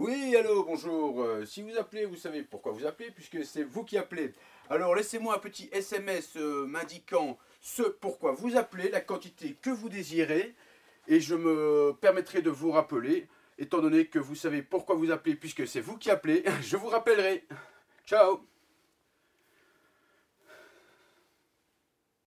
Oui, allô, bonjour. Euh, si vous appelez, vous savez pourquoi vous appelez, puisque c'est vous qui appelez. Alors laissez-moi un petit SMS euh, m'indiquant ce pourquoi vous appelez, la quantité que vous désirez, et je me permettrai de vous rappeler, étant donné que vous savez pourquoi vous appelez, puisque c'est vous qui appelez, je vous rappellerai. Ciao